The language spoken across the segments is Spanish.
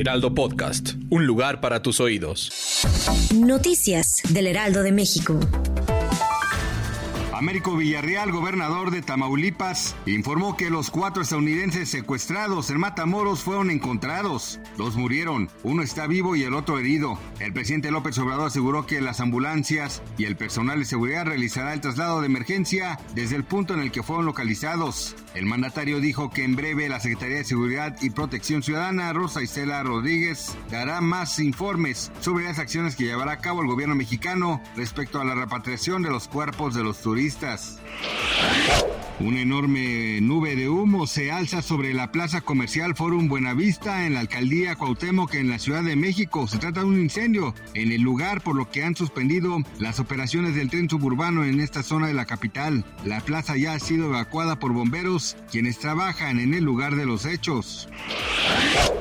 Heraldo Podcast. Un lugar para tus oídos. Noticias del Heraldo de México. Américo Villarreal, gobernador de Tamaulipas, informó que los cuatro estadounidenses secuestrados en Matamoros fueron encontrados. Dos murieron, uno está vivo y el otro herido. El presidente López Obrador aseguró que las ambulancias y el personal de seguridad realizará el traslado de emergencia desde el punto en el que fueron localizados. El mandatario dijo que en breve la Secretaría de Seguridad y Protección Ciudadana, Rosa Isela Rodríguez, dará más informes sobre las acciones que llevará a cabo el gobierno mexicano respecto a la repatriación de los cuerpos de los turistas. Una enorme nube de humo se alza sobre la plaza comercial Forum Buenavista en la alcaldía Cuauhtémoc en la Ciudad de México. Se trata de un incendio en el lugar por lo que han suspendido las operaciones del tren suburbano en esta zona de la capital. La plaza ya ha sido evacuada por bomberos quienes trabajan en el lugar de los hechos.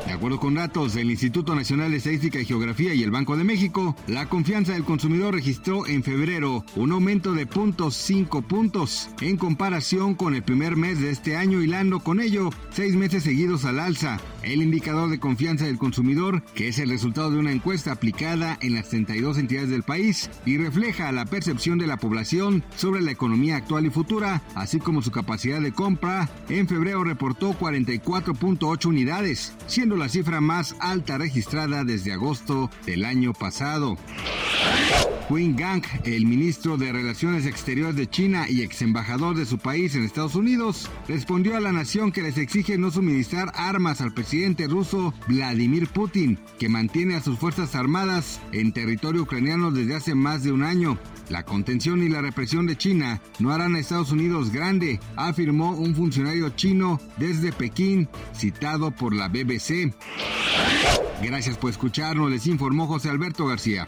De acuerdo con datos del Instituto Nacional de Estadística y Geografía y el Banco de México, la confianza del consumidor registró en febrero un aumento de 0.5 puntos en comparación con el primer mes de este año, hilando con ello seis meses seguidos al alza. El indicador de confianza del consumidor, que es el resultado de una encuesta aplicada en las 32 entidades del país y refleja la percepción de la población sobre la economía actual y futura, así como su capacidad de compra, en febrero reportó 44.8 unidades, siendo la cifra más alta registrada desde agosto del año pasado. Qin Gang, el ministro de Relaciones Exteriores de China y ex embajador de su país en Estados Unidos, respondió a la nación que les exige no suministrar armas al presidente ruso Vladimir Putin, que mantiene a sus fuerzas armadas en territorio ucraniano desde hace más de un año. La contención y la represión de China no harán a Estados Unidos grande, afirmó un funcionario chino desde Pekín, citado por la BBC. Gracias por escucharnos, les informó José Alberto García.